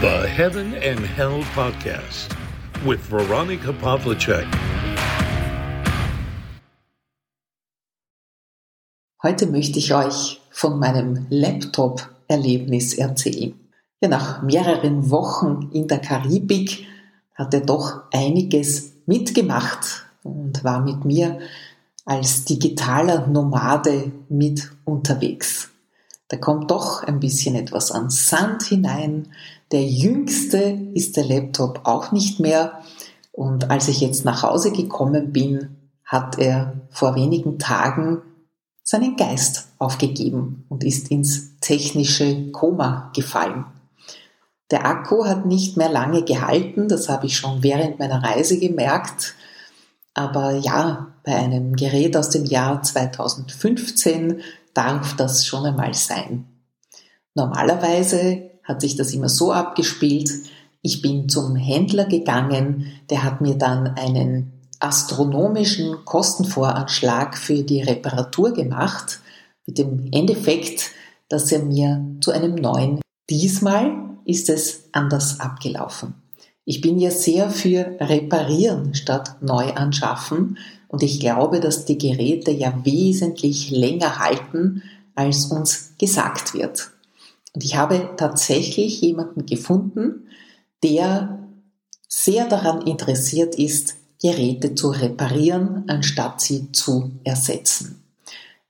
The Heaven and Hell Podcast with Veronica Pavlicek. Heute möchte ich euch von meinem Laptop-Erlebnis erzählen. Ja, nach mehreren Wochen in der Karibik hat er doch einiges mitgemacht und war mit mir als digitaler Nomade mit unterwegs. Da kommt doch ein bisschen etwas an Sand hinein. Der jüngste ist der Laptop auch nicht mehr. Und als ich jetzt nach Hause gekommen bin, hat er vor wenigen Tagen seinen Geist aufgegeben und ist ins technische Koma gefallen. Der Akku hat nicht mehr lange gehalten, das habe ich schon während meiner Reise gemerkt. Aber ja, bei einem Gerät aus dem Jahr 2015 darf das schon einmal sein. Normalerweise hat sich das immer so abgespielt, ich bin zum Händler gegangen, der hat mir dann einen astronomischen Kostenvoranschlag für die Reparatur gemacht, mit dem Endeffekt, dass er mir zu einem neuen, diesmal ist es anders abgelaufen. Ich bin ja sehr für Reparieren statt neu anschaffen und ich glaube, dass die Geräte ja wesentlich länger halten, als uns gesagt wird. Und ich habe tatsächlich jemanden gefunden, der sehr daran interessiert ist, Geräte zu reparieren, anstatt sie zu ersetzen.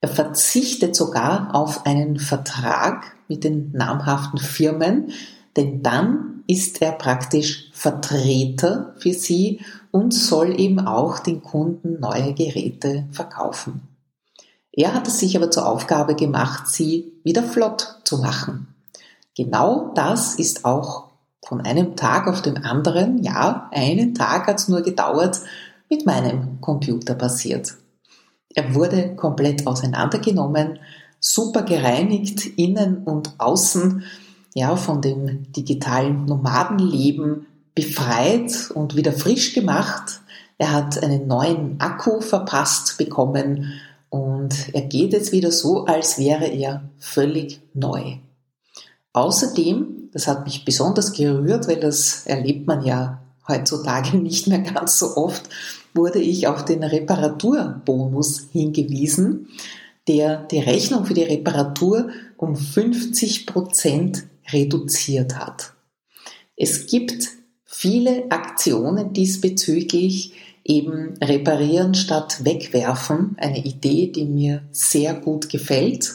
Er verzichtet sogar auf einen Vertrag mit den namhaften Firmen, denn dann ist er praktisch Vertreter für sie und soll eben auch den Kunden neue Geräte verkaufen. Er hat es sich aber zur Aufgabe gemacht, sie wieder flott zu machen. Genau das ist auch von einem Tag auf den anderen, ja, einen Tag hat es nur gedauert, mit meinem Computer passiert. Er wurde komplett auseinandergenommen, super gereinigt, innen und außen, ja, von dem digitalen Nomadenleben befreit und wieder frisch gemacht. Er hat einen neuen Akku verpasst bekommen und er geht jetzt wieder so, als wäre er völlig neu. Außerdem, das hat mich besonders gerührt, weil das erlebt man ja heutzutage nicht mehr ganz so oft, wurde ich auf den Reparaturbonus hingewiesen, der die Rechnung für die Reparatur um 50 Prozent reduziert hat. Es gibt viele Aktionen diesbezüglich, eben reparieren statt wegwerfen, eine Idee, die mir sehr gut gefällt.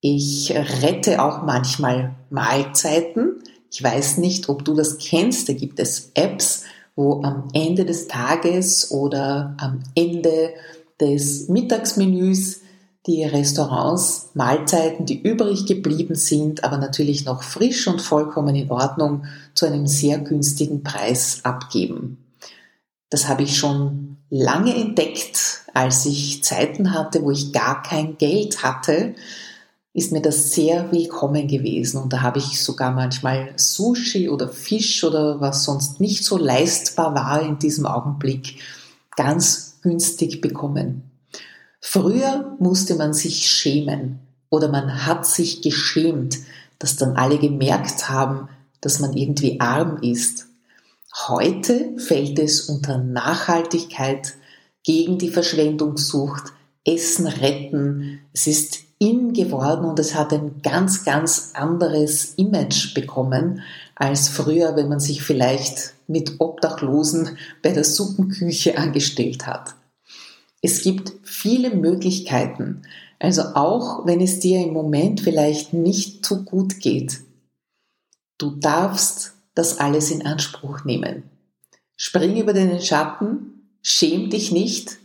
Ich rette auch manchmal Mahlzeiten. Ich weiß nicht, ob du das kennst. Da gibt es Apps, wo am Ende des Tages oder am Ende des Mittagsmenüs die Restaurants Mahlzeiten, die übrig geblieben sind, aber natürlich noch frisch und vollkommen in Ordnung, zu einem sehr günstigen Preis abgeben. Das habe ich schon lange entdeckt, als ich Zeiten hatte, wo ich gar kein Geld hatte, ist mir das sehr willkommen gewesen. Und da habe ich sogar manchmal Sushi oder Fisch oder was sonst nicht so leistbar war in diesem Augenblick ganz günstig bekommen. Früher musste man sich schämen oder man hat sich geschämt, dass dann alle gemerkt haben, dass man irgendwie arm ist. Heute fällt es unter Nachhaltigkeit, gegen die Verschwendungssucht, Essen retten. Es ist in geworden und es hat ein ganz, ganz anderes Image bekommen als früher, wenn man sich vielleicht mit Obdachlosen bei der Suppenküche angestellt hat. Es gibt viele Möglichkeiten. Also auch wenn es dir im Moment vielleicht nicht so gut geht, du darfst das alles in Anspruch nehmen. Spring über deinen Schatten, schäm dich nicht.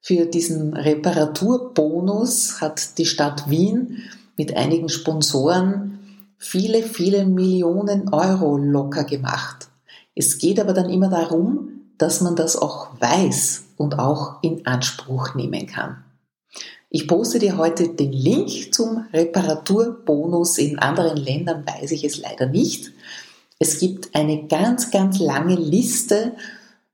Für diesen Reparaturbonus hat die Stadt Wien mit einigen Sponsoren viele, viele Millionen Euro locker gemacht. Es geht aber dann immer darum, dass man das auch weiß und auch in Anspruch nehmen kann. Ich poste dir heute den Link zum Reparaturbonus. In anderen Ländern weiß ich es leider nicht. Es gibt eine ganz, ganz lange Liste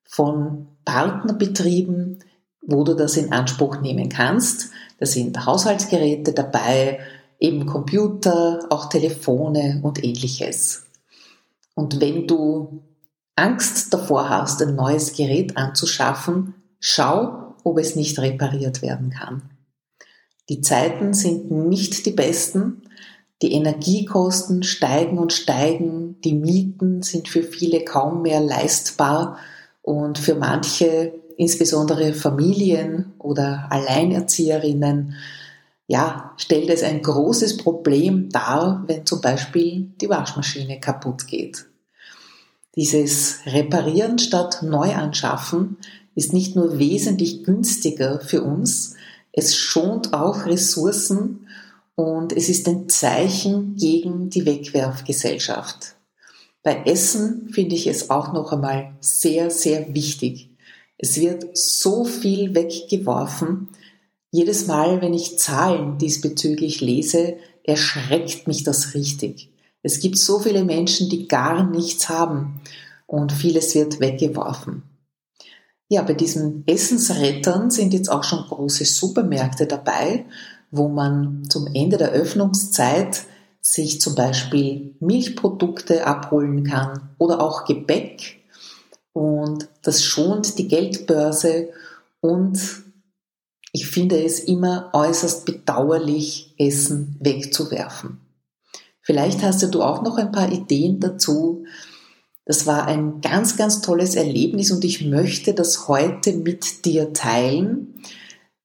von Partnerbetrieben, wo du das in Anspruch nehmen kannst. Da sind Haushaltsgeräte dabei, eben Computer, auch Telefone und ähnliches. Und wenn du Angst davor hast, ein neues Gerät anzuschaffen, schau, ob es nicht repariert werden kann. Die Zeiten sind nicht die besten. Die Energiekosten steigen und steigen. Die Mieten sind für viele kaum mehr leistbar. Und für manche, insbesondere Familien oder Alleinerzieherinnen, ja, stellt es ein großes Problem dar, wenn zum Beispiel die Waschmaschine kaputt geht. Dieses Reparieren statt Neuanschaffen ist nicht nur wesentlich günstiger für uns, es schont auch Ressourcen und es ist ein Zeichen gegen die Wegwerfgesellschaft. Bei Essen finde ich es auch noch einmal sehr, sehr wichtig. Es wird so viel weggeworfen. Jedes Mal, wenn ich Zahlen diesbezüglich lese, erschreckt mich das richtig. Es gibt so viele Menschen, die gar nichts haben und vieles wird weggeworfen. Ja, bei diesen Essensrettern sind jetzt auch schon große Supermärkte dabei, wo man zum Ende der Öffnungszeit sich zum Beispiel Milchprodukte abholen kann oder auch Gebäck. Und das schont die Geldbörse und ich finde es immer äußerst bedauerlich, Essen wegzuwerfen. Vielleicht hast du auch noch ein paar Ideen dazu. Das war ein ganz, ganz tolles Erlebnis und ich möchte das heute mit dir teilen,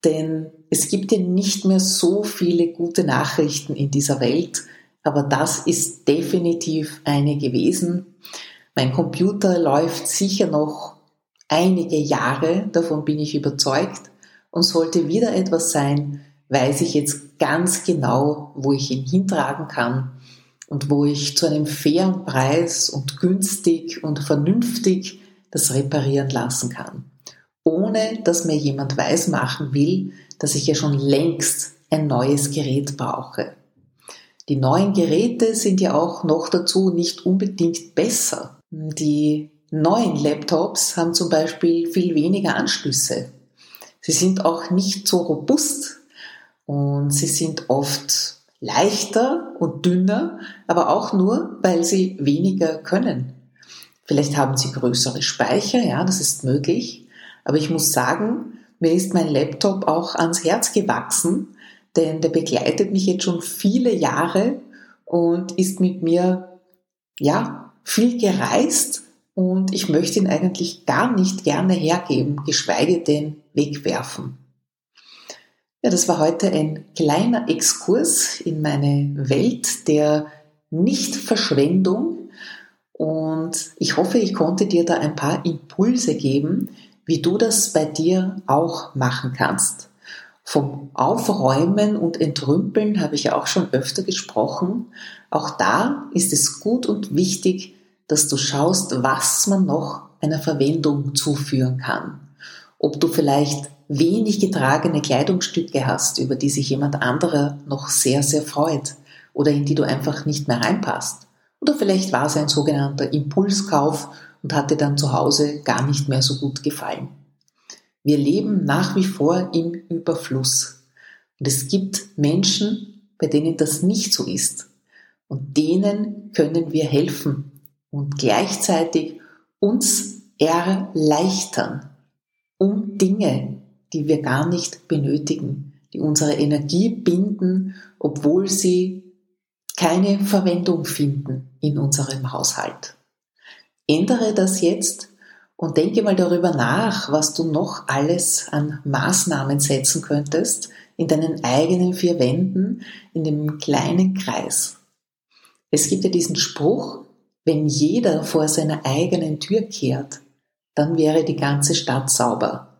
denn es gibt ja nicht mehr so viele gute Nachrichten in dieser Welt, aber das ist definitiv eine gewesen. Mein Computer läuft sicher noch einige Jahre, davon bin ich überzeugt, und sollte wieder etwas sein, weiß ich jetzt ganz genau, wo ich ihn hintragen kann und wo ich zu einem fairen Preis und günstig und vernünftig das reparieren lassen kann. Ohne dass mir jemand weismachen will, dass ich ja schon längst ein neues Gerät brauche. Die neuen Geräte sind ja auch noch dazu nicht unbedingt besser. Die neuen Laptops haben zum Beispiel viel weniger Anschlüsse. Sie sind auch nicht so robust und sie sind oft leichter und dünner, aber auch nur, weil sie weniger können. Vielleicht haben sie größere Speicher, ja, das ist möglich. Aber ich muss sagen, mir ist mein Laptop auch ans Herz gewachsen, denn der begleitet mich jetzt schon viele Jahre und ist mit mir, ja, viel gereist und ich möchte ihn eigentlich gar nicht gerne hergeben, geschweige denn wegwerfen. Ja, das war heute ein kleiner Exkurs in meine Welt der Nichtverschwendung und ich hoffe, ich konnte dir da ein paar Impulse geben, wie du das bei dir auch machen kannst. Vom Aufräumen und Entrümpeln habe ich ja auch schon öfter gesprochen. Auch da ist es gut und wichtig, dass du schaust, was man noch einer Verwendung zuführen kann. Ob du vielleicht wenig getragene Kleidungsstücke hast, über die sich jemand anderer noch sehr, sehr freut oder in die du einfach nicht mehr reinpasst. Oder vielleicht war es ein sogenannter Impulskauf und hat dir dann zu Hause gar nicht mehr so gut gefallen. Wir leben nach wie vor im Überfluss. Und es gibt Menschen, bei denen das nicht so ist. Und denen können wir helfen und gleichzeitig uns erleichtern, um Dinge, die wir gar nicht benötigen, die unsere Energie binden, obwohl sie keine Verwendung finden in unserem Haushalt. Ändere das jetzt und denke mal darüber nach, was du noch alles an Maßnahmen setzen könntest in deinen eigenen vier Wänden, in dem kleinen Kreis. Es gibt ja diesen Spruch, wenn jeder vor seiner eigenen Tür kehrt, dann wäre die ganze Stadt sauber.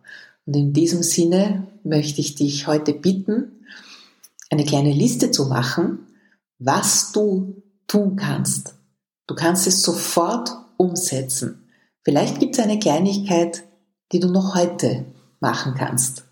Und in diesem Sinne möchte ich dich heute bitten, eine kleine Liste zu machen, was du tun kannst. Du kannst es sofort umsetzen. Vielleicht gibt es eine Kleinigkeit, die du noch heute machen kannst.